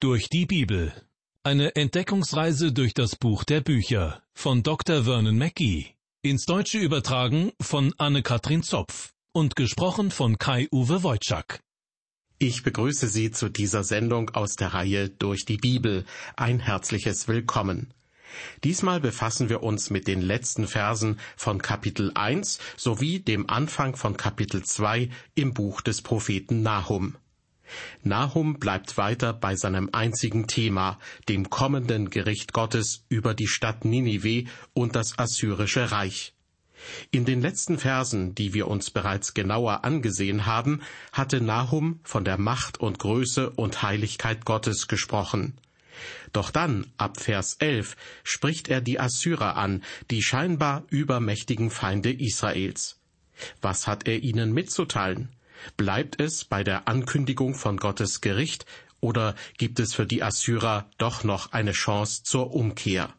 Durch die Bibel. Eine Entdeckungsreise durch das Buch der Bücher von Dr. Vernon Mackey. Ins Deutsche übertragen von Anne-Katrin Zopf und gesprochen von Kai-Uwe Wojczak. Ich begrüße Sie zu dieser Sendung aus der Reihe Durch die Bibel. Ein herzliches Willkommen. Diesmal befassen wir uns mit den letzten Versen von Kapitel 1 sowie dem Anfang von Kapitel 2 im Buch des Propheten Nahum. Nahum bleibt weiter bei seinem einzigen Thema, dem kommenden Gericht Gottes über die Stadt Ninive und das assyrische Reich. In den letzten Versen, die wir uns bereits genauer angesehen haben, hatte Nahum von der Macht und Größe und Heiligkeit Gottes gesprochen. Doch dann, ab Vers 11, spricht er die Assyrer an, die scheinbar übermächtigen Feinde Israels. Was hat er ihnen mitzuteilen? Bleibt es bei der Ankündigung von Gottes Gericht oder gibt es für die Assyrer doch noch eine Chance zur Umkehr?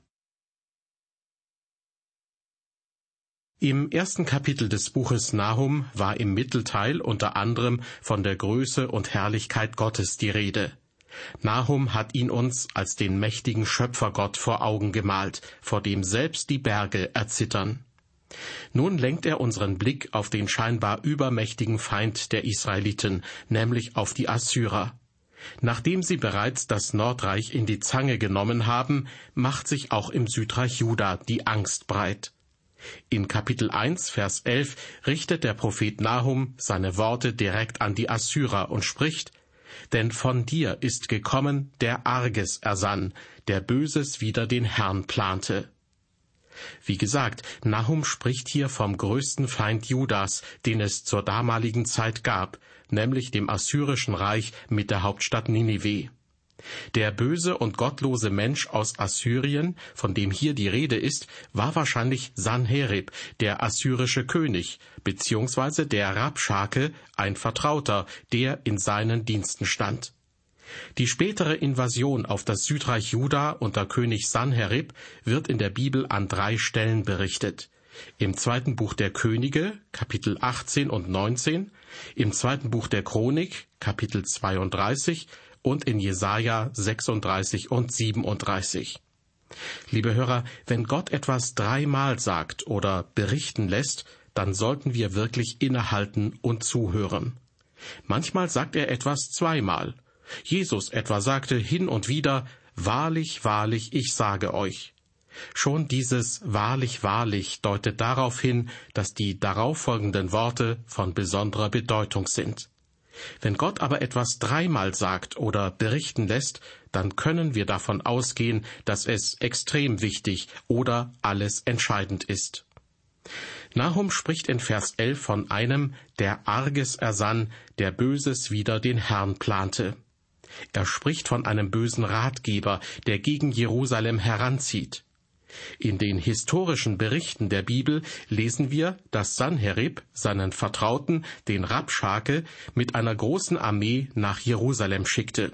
Im ersten Kapitel des Buches Nahum war im Mittelteil unter anderem von der Größe und Herrlichkeit Gottes die Rede. Nahum hat ihn uns als den mächtigen Schöpfergott vor Augen gemalt, vor dem selbst die Berge erzittern. Nun lenkt er unseren Blick auf den scheinbar übermächtigen Feind der Israeliten, nämlich auf die Assyrer. Nachdem sie bereits das Nordreich in die Zange genommen haben, macht sich auch im Südreich Juda die Angst breit. In Kapitel 1, Vers 11 richtet der Prophet Nahum seine Worte direkt an die Assyrer und spricht, Denn von dir ist gekommen, der Arges ersann, der Böses wider den Herrn plante. Wie gesagt, Nahum spricht hier vom größten Feind Judas, den es zur damaligen Zeit gab, nämlich dem assyrischen Reich mit der Hauptstadt Ninive. Der böse und gottlose Mensch aus Assyrien, von dem hier die Rede ist, war wahrscheinlich Sanherib, der assyrische König, beziehungsweise der Rabschake, ein Vertrauter, der in seinen Diensten stand. Die spätere Invasion auf das Südreich Juda unter König Sanherib wird in der Bibel an drei Stellen berichtet. Im zweiten Buch der Könige, Kapitel 18 und 19, im zweiten Buch der Chronik, Kapitel 32 und in Jesaja 36 und 37. Liebe Hörer, wenn Gott etwas dreimal sagt oder berichten lässt, dann sollten wir wirklich innehalten und zuhören. Manchmal sagt er etwas zweimal Jesus etwa sagte hin und wieder, Wahrlich, wahrlich, ich sage euch. Schon dieses Wahrlich, wahrlich deutet darauf hin, dass die darauffolgenden Worte von besonderer Bedeutung sind. Wenn Gott aber etwas dreimal sagt oder berichten lässt, dann können wir davon ausgehen, dass es extrem wichtig oder alles entscheidend ist. Nahum spricht in Vers 11 von einem, der Arges ersann, der Böses wider den Herrn plante. Er spricht von einem bösen Ratgeber, der gegen Jerusalem heranzieht. In den historischen Berichten der Bibel lesen wir, dass Sanherib seinen Vertrauten, den Rabschake, mit einer großen Armee nach Jerusalem schickte.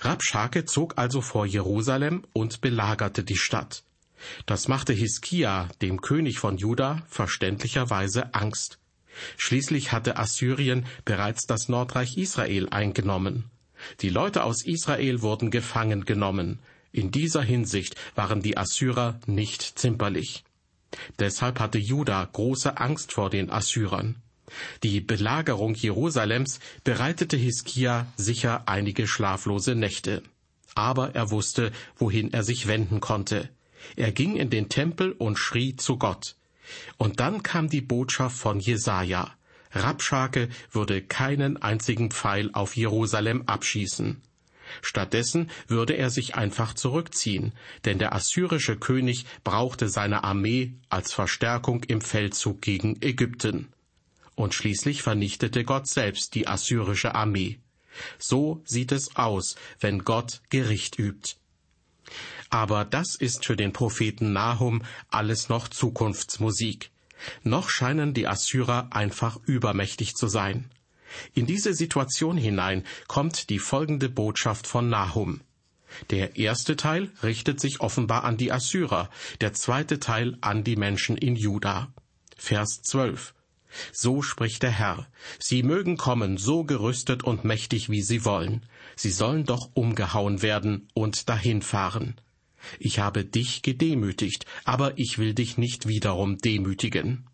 Rabschake zog also vor Jerusalem und belagerte die Stadt. Das machte Hiskia, dem König von Juda, verständlicherweise Angst. Schließlich hatte Assyrien bereits das Nordreich Israel eingenommen. Die Leute aus Israel wurden gefangen genommen. In dieser Hinsicht waren die Assyrer nicht zimperlich. Deshalb hatte Juda große Angst vor den Assyrern. Die Belagerung Jerusalems bereitete Hiskia sicher einige schlaflose Nächte. Aber er wusste, wohin er sich wenden konnte. Er ging in den Tempel und schrie zu Gott. Und dann kam die Botschaft von Jesaja. Rabschake würde keinen einzigen Pfeil auf Jerusalem abschießen. Stattdessen würde er sich einfach zurückziehen, denn der assyrische König brauchte seine Armee als Verstärkung im Feldzug gegen Ägypten. Und schließlich vernichtete Gott selbst die assyrische Armee. So sieht es aus, wenn Gott Gericht übt. Aber das ist für den Propheten Nahum alles noch Zukunftsmusik. Noch scheinen die Assyrer einfach übermächtig zu sein. In diese Situation hinein kommt die folgende Botschaft von Nahum. Der erste Teil richtet sich offenbar an die Assyrer, der zweite Teil an die Menschen in Juda. Vers 12. So spricht der Herr. Sie mögen kommen, so gerüstet und mächtig, wie sie wollen. Sie sollen doch umgehauen werden und dahinfahren. Ich habe dich gedemütigt, aber ich will dich nicht wiederum demütigen.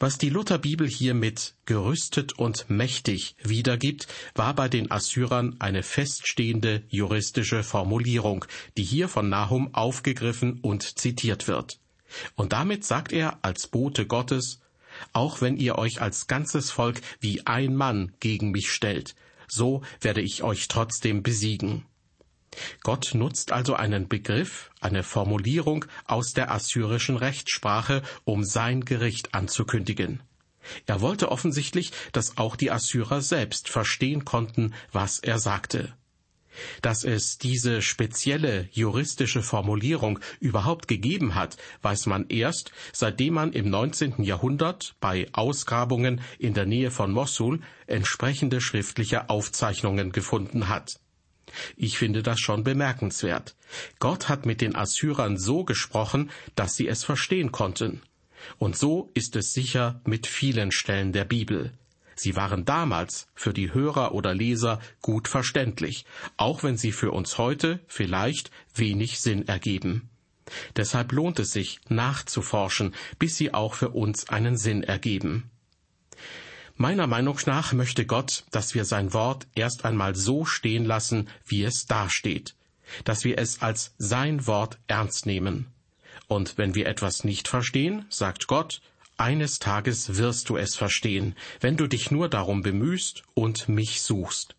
Was die Lutherbibel hier mit gerüstet und mächtig wiedergibt, war bei den Assyrern eine feststehende juristische Formulierung, die hier von Nahum aufgegriffen und zitiert wird. Und damit sagt er als Bote Gottes, auch wenn ihr euch als ganzes Volk wie ein Mann gegen mich stellt, so werde ich euch trotzdem besiegen. Gott nutzt also einen Begriff, eine Formulierung aus der assyrischen Rechtssprache, um sein Gericht anzukündigen. Er wollte offensichtlich, dass auch die Assyrer selbst verstehen konnten, was er sagte. Dass es diese spezielle juristische Formulierung überhaupt gegeben hat, weiß man erst, seitdem man im 19. Jahrhundert bei Ausgrabungen in der Nähe von Mossul entsprechende schriftliche Aufzeichnungen gefunden hat. Ich finde das schon bemerkenswert. Gott hat mit den Assyrern so gesprochen, dass sie es verstehen konnten. Und so ist es sicher mit vielen Stellen der Bibel. Sie waren damals für die Hörer oder Leser gut verständlich, auch wenn sie für uns heute vielleicht wenig Sinn ergeben. Deshalb lohnt es sich, nachzuforschen, bis sie auch für uns einen Sinn ergeben. Meiner Meinung nach möchte Gott, dass wir sein Wort erst einmal so stehen lassen, wie es dasteht, dass wir es als sein Wort ernst nehmen. Und wenn wir etwas nicht verstehen, sagt Gott, eines Tages wirst du es verstehen, wenn du dich nur darum bemühst und mich suchst.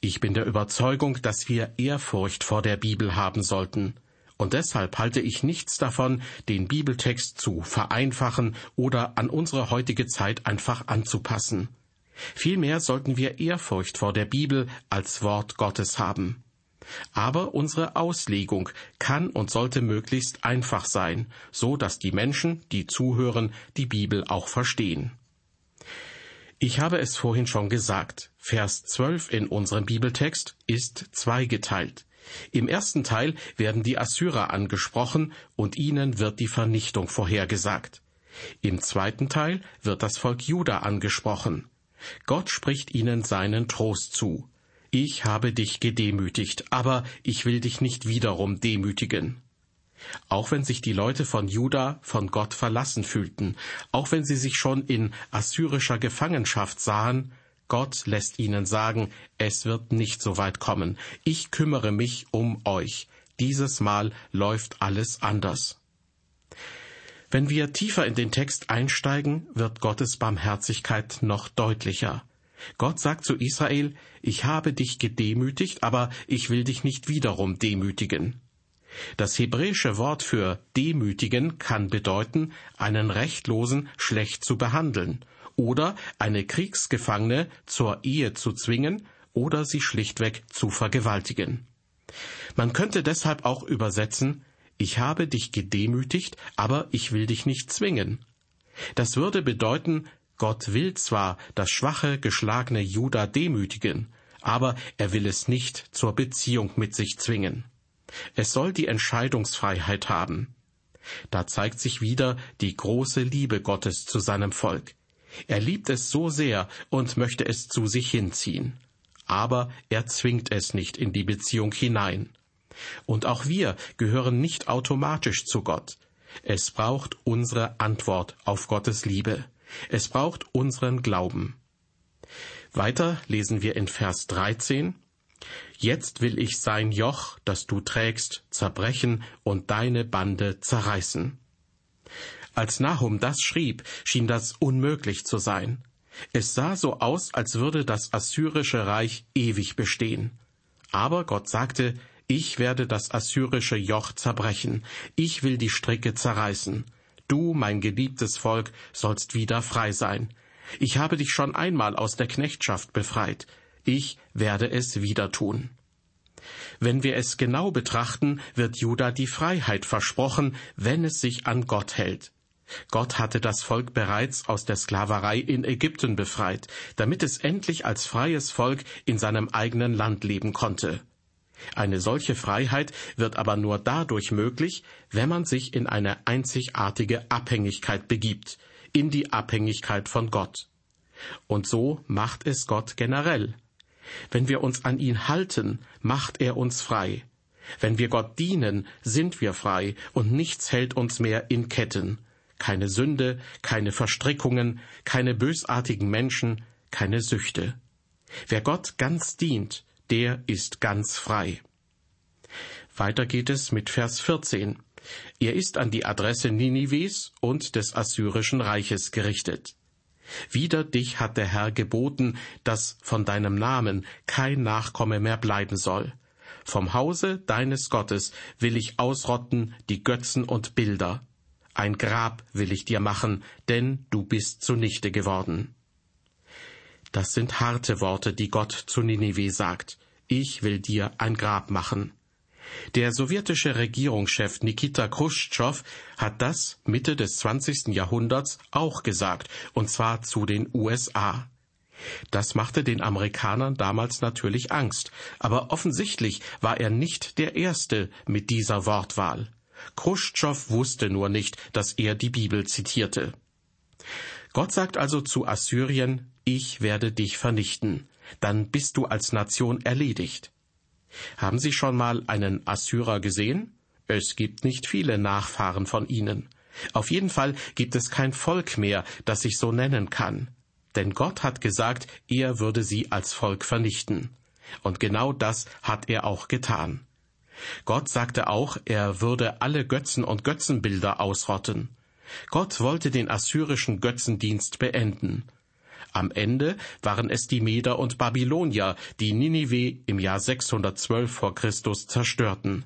Ich bin der Überzeugung, dass wir Ehrfurcht vor der Bibel haben sollten. Und deshalb halte ich nichts davon, den Bibeltext zu vereinfachen oder an unsere heutige Zeit einfach anzupassen. Vielmehr sollten wir Ehrfurcht vor der Bibel als Wort Gottes haben. Aber unsere Auslegung kann und sollte möglichst einfach sein, so dass die Menschen, die zuhören, die Bibel auch verstehen. Ich habe es vorhin schon gesagt, Vers 12 in unserem Bibeltext ist zweigeteilt. Im ersten Teil werden die Assyrer angesprochen und ihnen wird die Vernichtung vorhergesagt. Im zweiten Teil wird das Volk Juda angesprochen. Gott spricht ihnen seinen Trost zu. Ich habe dich gedemütigt, aber ich will dich nicht wiederum demütigen. Auch wenn sich die Leute von Juda von Gott verlassen fühlten, auch wenn sie sich schon in assyrischer Gefangenschaft sahen, Gott lässt ihnen sagen, es wird nicht so weit kommen. Ich kümmere mich um euch. Dieses Mal läuft alles anders. Wenn wir tiefer in den Text einsteigen, wird Gottes Barmherzigkeit noch deutlicher. Gott sagt zu Israel, ich habe dich gedemütigt, aber ich will dich nicht wiederum demütigen. Das hebräische Wort für demütigen kann bedeuten, einen Rechtlosen schlecht zu behandeln oder eine Kriegsgefangene zur Ehe zu zwingen oder sie schlichtweg zu vergewaltigen. Man könnte deshalb auch übersetzen, ich habe dich gedemütigt, aber ich will dich nicht zwingen. Das würde bedeuten, Gott will zwar das schwache, geschlagene Juda demütigen, aber er will es nicht zur Beziehung mit sich zwingen. Es soll die Entscheidungsfreiheit haben. Da zeigt sich wieder die große Liebe Gottes zu seinem Volk. Er liebt es so sehr und möchte es zu sich hinziehen. Aber er zwingt es nicht in die Beziehung hinein. Und auch wir gehören nicht automatisch zu Gott. Es braucht unsere Antwort auf Gottes Liebe. Es braucht unseren Glauben. Weiter lesen wir in Vers 13. Jetzt will ich sein Joch, das du trägst, zerbrechen und deine Bande zerreißen. Als Nahum das schrieb, schien das unmöglich zu sein. Es sah so aus, als würde das assyrische Reich ewig bestehen. Aber Gott sagte, ich werde das assyrische Joch zerbrechen, ich will die Stricke zerreißen. Du, mein geliebtes Volk, sollst wieder frei sein. Ich habe dich schon einmal aus der Knechtschaft befreit, ich werde es wieder tun. Wenn wir es genau betrachten, wird Juda die Freiheit versprochen, wenn es sich an Gott hält. Gott hatte das Volk bereits aus der Sklaverei in Ägypten befreit, damit es endlich als freies Volk in seinem eigenen Land leben konnte. Eine solche Freiheit wird aber nur dadurch möglich, wenn man sich in eine einzigartige Abhängigkeit begibt, in die Abhängigkeit von Gott. Und so macht es Gott generell. Wenn wir uns an ihn halten, macht er uns frei. Wenn wir Gott dienen, sind wir frei und nichts hält uns mehr in Ketten. Keine Sünde, keine Verstrickungen, keine bösartigen Menschen, keine Süchte. Wer Gott ganz dient, der ist ganz frei. Weiter geht es mit Vers 14. Er ist an die Adresse Ninives und des assyrischen Reiches gerichtet. Wider dich hat der Herr geboten, dass von deinem Namen kein Nachkomme mehr bleiben soll. Vom Hause deines Gottes will ich ausrotten die Götzen und Bilder. Ein Grab will ich dir machen, denn du bist zunichte geworden. Das sind harte Worte, die Gott zu Ninive sagt. Ich will dir ein Grab machen. Der sowjetische Regierungschef Nikita Khrushchev hat das Mitte des 20. Jahrhunderts auch gesagt, und zwar zu den USA. Das machte den Amerikanern damals natürlich Angst, aber offensichtlich war er nicht der Erste mit dieser Wortwahl. Khrushchev wusste nur nicht, dass er die Bibel zitierte. Gott sagt also zu Assyrien, ich werde dich vernichten, dann bist du als Nation erledigt. Haben Sie schon mal einen Assyrer gesehen? Es gibt nicht viele Nachfahren von ihnen. Auf jeden Fall gibt es kein Volk mehr, das sich so nennen kann. Denn Gott hat gesagt, er würde sie als Volk vernichten. Und genau das hat er auch getan. Gott sagte auch, er würde alle Götzen und Götzenbilder ausrotten. Gott wollte den assyrischen Götzendienst beenden. Am Ende waren es die Meder und Babylonier, die Ninive im Jahr 612 vor Christus zerstörten.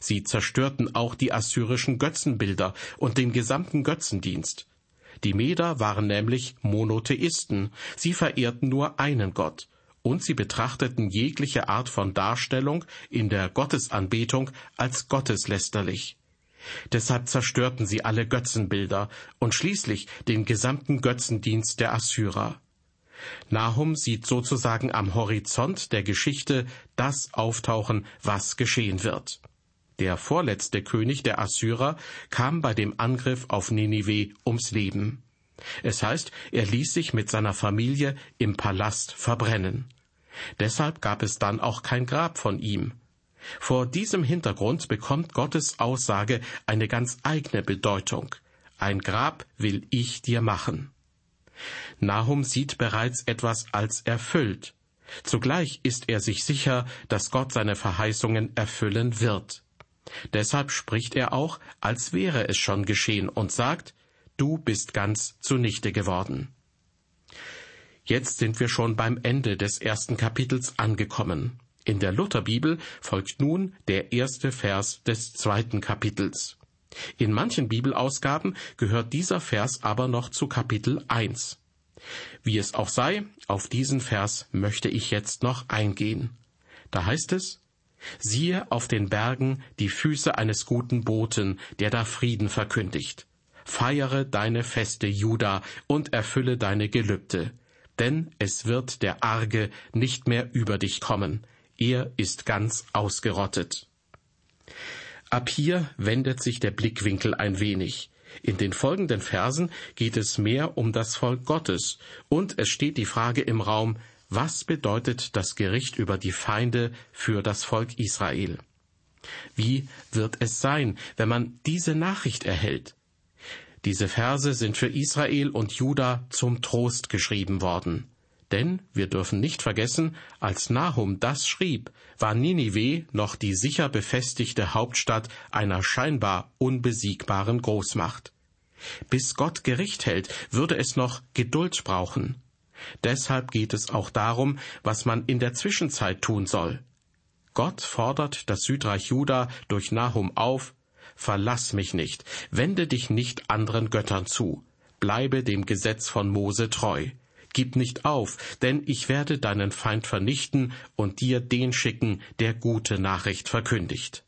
Sie zerstörten auch die assyrischen Götzenbilder und den gesamten Götzendienst. Die Meder waren nämlich Monotheisten, sie verehrten nur einen Gott, und sie betrachteten jegliche Art von Darstellung in der Gottesanbetung als gotteslästerlich. Deshalb zerstörten sie alle Götzenbilder und schließlich den gesamten Götzendienst der Assyrer. Nahum sieht sozusagen am Horizont der Geschichte das auftauchen, was geschehen wird. Der vorletzte König der Assyrer kam bei dem Angriff auf Ninive ums Leben. Es heißt, er ließ sich mit seiner Familie im Palast verbrennen. Deshalb gab es dann auch kein Grab von ihm. Vor diesem Hintergrund bekommt Gottes Aussage eine ganz eigene Bedeutung. Ein Grab will ich dir machen. Nahum sieht bereits etwas als erfüllt. Zugleich ist er sich sicher, dass Gott seine Verheißungen erfüllen wird. Deshalb spricht er auch, als wäre es schon geschehen und sagt, Du bist ganz zunichte geworden. Jetzt sind wir schon beim Ende des ersten Kapitels angekommen. In der Lutherbibel folgt nun der erste Vers des zweiten Kapitels. In manchen Bibelausgaben gehört dieser Vers aber noch zu Kapitel 1. Wie es auch sei, auf diesen Vers möchte ich jetzt noch eingehen. Da heißt es, Siehe auf den Bergen die Füße eines guten Boten, der da Frieden verkündigt. Feiere deine Feste, Juda, und erfülle deine Gelübde. Denn es wird der Arge nicht mehr über dich kommen. Er ist ganz ausgerottet. Ab hier wendet sich der Blickwinkel ein wenig. In den folgenden Versen geht es mehr um das Volk Gottes, und es steht die Frage im Raum, was bedeutet das Gericht über die Feinde für das Volk Israel? Wie wird es sein, wenn man diese Nachricht erhält? Diese Verse sind für Israel und Juda zum Trost geschrieben worden. Denn wir dürfen nicht vergessen, als Nahum das schrieb, war Ninive noch die sicher befestigte Hauptstadt einer scheinbar unbesiegbaren Großmacht. Bis Gott Gericht hält, würde es noch Geduld brauchen. Deshalb geht es auch darum, was man in der Zwischenzeit tun soll. Gott fordert das Südreich Juda durch Nahum auf, Verlass mich nicht, wende dich nicht anderen Göttern zu, bleibe dem Gesetz von Mose treu. Gib nicht auf, denn ich werde deinen Feind vernichten und dir den schicken, der gute Nachricht verkündigt.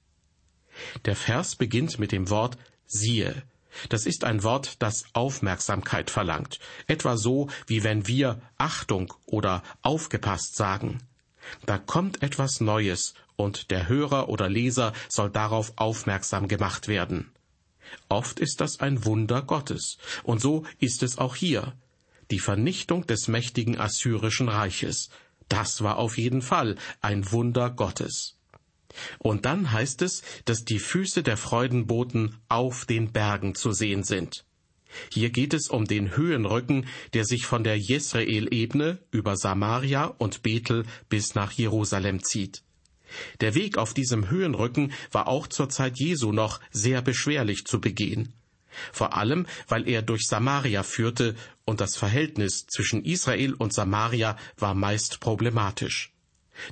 Der Vers beginnt mit dem Wort siehe. Das ist ein Wort, das Aufmerksamkeit verlangt, etwa so, wie wenn wir Achtung oder aufgepasst sagen. Da kommt etwas Neues, und der Hörer oder Leser soll darauf aufmerksam gemacht werden. Oft ist das ein Wunder Gottes, und so ist es auch hier. Die Vernichtung des mächtigen assyrischen Reiches, das war auf jeden Fall ein Wunder Gottes. Und dann heißt es, dass die Füße der Freudenboten auf den Bergen zu sehen sind. Hier geht es um den Höhenrücken, der sich von der Jesrael-Ebene über Samaria und Bethel bis nach Jerusalem zieht. Der Weg auf diesem Höhenrücken war auch zur Zeit Jesu noch sehr beschwerlich zu begehen. Vor allem, weil er durch Samaria führte und das Verhältnis zwischen Israel und Samaria war meist problematisch.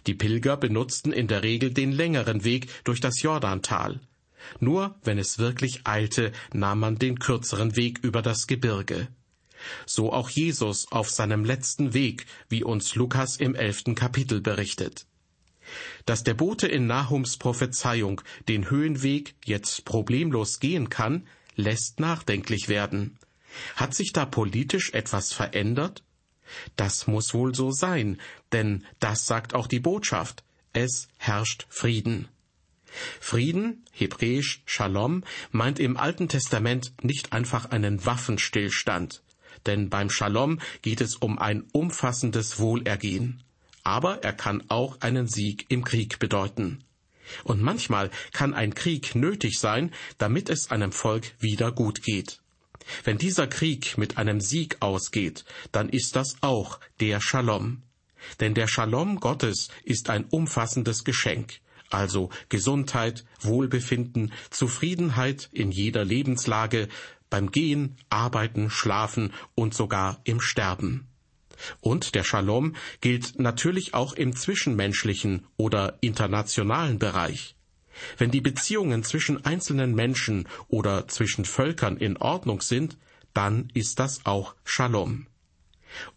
Die Pilger benutzten in der Regel den längeren Weg durch das Jordantal. Nur wenn es wirklich eilte, nahm man den kürzeren Weg über das Gebirge. So auch Jesus auf seinem letzten Weg, wie uns Lukas im elften Kapitel berichtet. Dass der Bote in Nahums Prophezeiung den Höhenweg jetzt problemlos gehen kann, lässt nachdenklich werden. Hat sich da politisch etwas verändert? Das muss wohl so sein, denn das sagt auch die Botschaft. Es herrscht Frieden. Frieden, hebräisch Shalom, meint im Alten Testament nicht einfach einen Waffenstillstand, denn beim Shalom geht es um ein umfassendes Wohlergehen. Aber er kann auch einen Sieg im Krieg bedeuten. Und manchmal kann ein Krieg nötig sein, damit es einem Volk wieder gut geht. Wenn dieser Krieg mit einem Sieg ausgeht, dann ist das auch der Shalom. Denn der Shalom Gottes ist ein umfassendes Geschenk, also Gesundheit, Wohlbefinden, Zufriedenheit in jeder Lebenslage, beim Gehen, Arbeiten, Schlafen und sogar im Sterben. Und der Shalom gilt natürlich auch im zwischenmenschlichen oder internationalen Bereich. Wenn die Beziehungen zwischen einzelnen Menschen oder zwischen Völkern in Ordnung sind, dann ist das auch Shalom.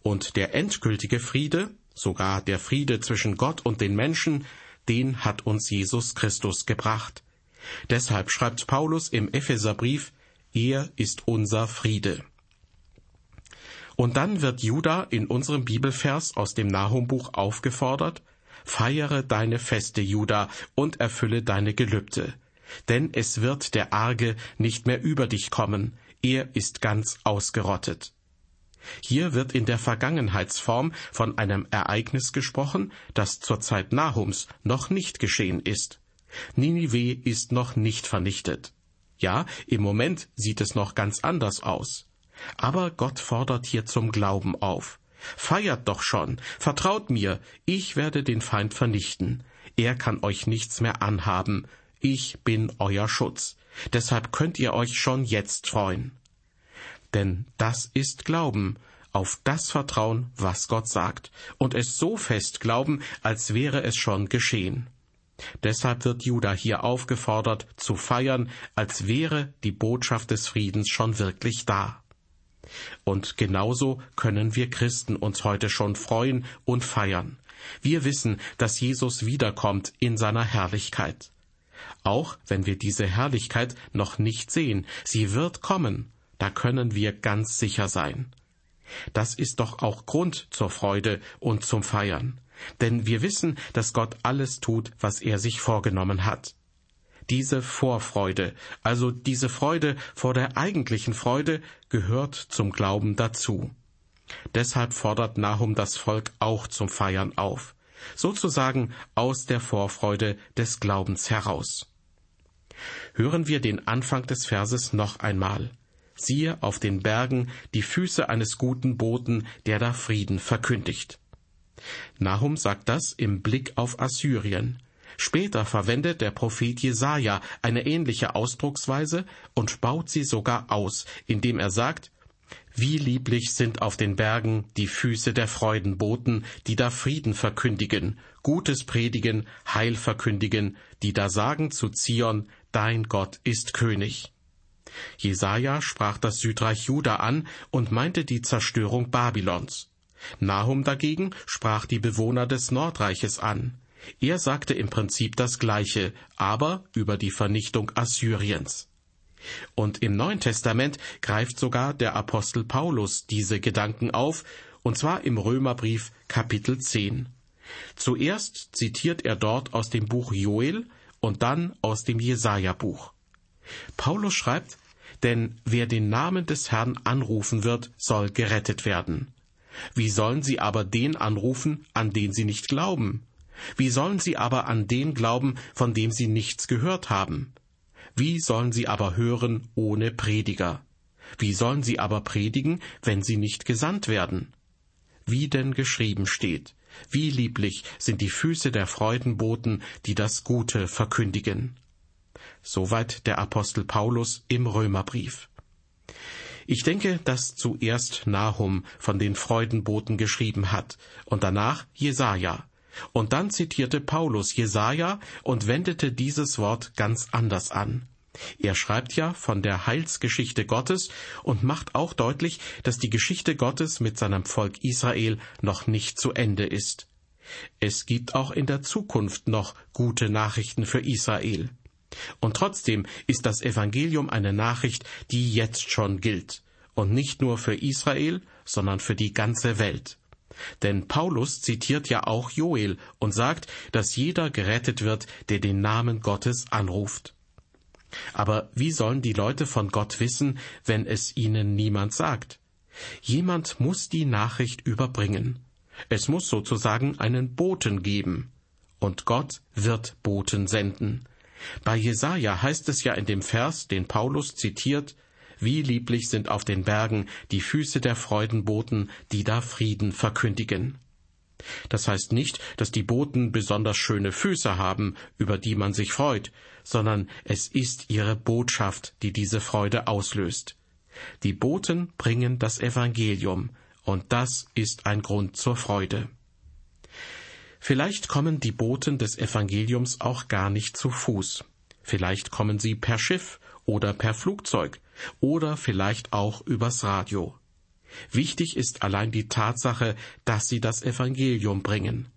Und der endgültige Friede, sogar der Friede zwischen Gott und den Menschen, den hat uns Jesus Christus gebracht. Deshalb schreibt Paulus im Epheserbrief, er ist unser Friede. Und dann wird Judah in unserem Bibelvers aus dem Nahumbuch aufgefordert, Feiere deine Feste, Juda, und erfülle deine Gelübde. Denn es wird der Arge nicht mehr über dich kommen, er ist ganz ausgerottet. Hier wird in der Vergangenheitsform von einem Ereignis gesprochen, das zur Zeit Nahums noch nicht geschehen ist. Ninive ist noch nicht vernichtet. Ja, im Moment sieht es noch ganz anders aus. Aber Gott fordert hier zum Glauben auf. Feiert doch schon, vertraut mir, ich werde den Feind vernichten. Er kann euch nichts mehr anhaben. Ich bin euer Schutz. Deshalb könnt ihr euch schon jetzt freuen. Denn das ist Glauben, auf das Vertrauen, was Gott sagt, und es so fest glauben, als wäre es schon geschehen. Deshalb wird Judah hier aufgefordert, zu feiern, als wäre die Botschaft des Friedens schon wirklich da. Und genauso können wir Christen uns heute schon freuen und feiern. Wir wissen, dass Jesus wiederkommt in seiner Herrlichkeit. Auch wenn wir diese Herrlichkeit noch nicht sehen, sie wird kommen, da können wir ganz sicher sein. Das ist doch auch Grund zur Freude und zum Feiern, denn wir wissen, dass Gott alles tut, was er sich vorgenommen hat diese Vorfreude, also diese Freude vor der eigentlichen Freude, gehört zum Glauben dazu. Deshalb fordert Nahum das Volk auch zum Feiern auf, sozusagen aus der Vorfreude des Glaubens heraus. Hören wir den Anfang des Verses noch einmal. Siehe auf den Bergen die Füße eines guten Boten, der da Frieden verkündigt. Nahum sagt das im Blick auf Assyrien, Später verwendet der Prophet Jesaja eine ähnliche Ausdrucksweise und baut sie sogar aus, indem er sagt, wie lieblich sind auf den Bergen die Füße der Freudenboten, die da Frieden verkündigen, Gutes predigen, Heil verkündigen, die da sagen zu Zion, dein Gott ist König. Jesaja sprach das Südreich Juda an und meinte die Zerstörung Babylons. Nahum dagegen sprach die Bewohner des Nordreiches an. Er sagte im Prinzip das Gleiche, aber über die Vernichtung Assyriens. Und im Neuen Testament greift sogar der Apostel Paulus diese Gedanken auf, und zwar im Römerbrief Kapitel 10. Zuerst zitiert er dort aus dem Buch Joel und dann aus dem Jesaja-Buch. Paulus schreibt, Denn wer den Namen des Herrn anrufen wird, soll gerettet werden. Wie sollen sie aber den anrufen, an den sie nicht glauben? Wie sollen sie aber an den glauben, von dem sie nichts gehört haben? Wie sollen sie aber hören ohne Prediger? Wie sollen sie aber predigen, wenn sie nicht gesandt werden? Wie denn geschrieben steht, wie lieblich sind die Füße der Freudenboten, die das Gute verkündigen. Soweit der Apostel Paulus im Römerbrief. Ich denke, dass zuerst Nahum von den Freudenboten geschrieben hat und danach Jesaja. Und dann zitierte Paulus Jesaja und wendete dieses Wort ganz anders an. Er schreibt ja von der Heilsgeschichte Gottes und macht auch deutlich, dass die Geschichte Gottes mit seinem Volk Israel noch nicht zu Ende ist. Es gibt auch in der Zukunft noch gute Nachrichten für Israel. Und trotzdem ist das Evangelium eine Nachricht, die jetzt schon gilt, und nicht nur für Israel, sondern für die ganze Welt. Denn Paulus zitiert ja auch Joel und sagt, dass jeder gerettet wird, der den Namen Gottes anruft. Aber wie sollen die Leute von Gott wissen, wenn es ihnen niemand sagt? Jemand muss die Nachricht überbringen. Es muss sozusagen einen Boten geben. Und Gott wird Boten senden. Bei Jesaja heißt es ja in dem Vers, den Paulus zitiert, wie lieblich sind auf den Bergen die Füße der Freudenboten, die da Frieden verkündigen. Das heißt nicht, dass die Boten besonders schöne Füße haben, über die man sich freut, sondern es ist ihre Botschaft, die diese Freude auslöst. Die Boten bringen das Evangelium, und das ist ein Grund zur Freude. Vielleicht kommen die Boten des Evangeliums auch gar nicht zu Fuß. Vielleicht kommen sie per Schiff oder per Flugzeug oder vielleicht auch übers Radio. Wichtig ist allein die Tatsache, dass sie das Evangelium bringen.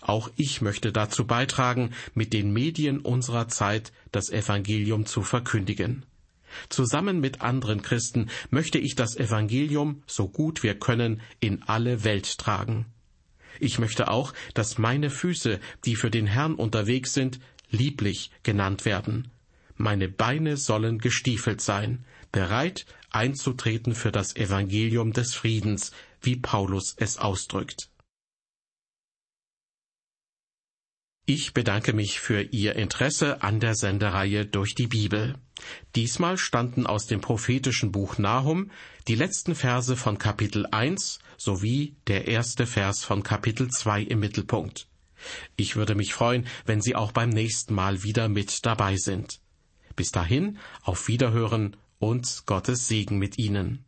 Auch ich möchte dazu beitragen, mit den Medien unserer Zeit das Evangelium zu verkündigen. Zusammen mit anderen Christen möchte ich das Evangelium, so gut wir können, in alle Welt tragen. Ich möchte auch, dass meine Füße, die für den Herrn unterwegs sind, lieblich genannt werden. Meine Beine sollen gestiefelt sein, bereit einzutreten für das Evangelium des Friedens, wie Paulus es ausdrückt. Ich bedanke mich für Ihr Interesse an der Sendereihe durch die Bibel. Diesmal standen aus dem prophetischen Buch Nahum die letzten Verse von Kapitel 1 sowie der erste Vers von Kapitel 2 im Mittelpunkt. Ich würde mich freuen, wenn Sie auch beim nächsten Mal wieder mit dabei sind. Bis dahin, auf Wiederhören und Gottes Segen mit Ihnen.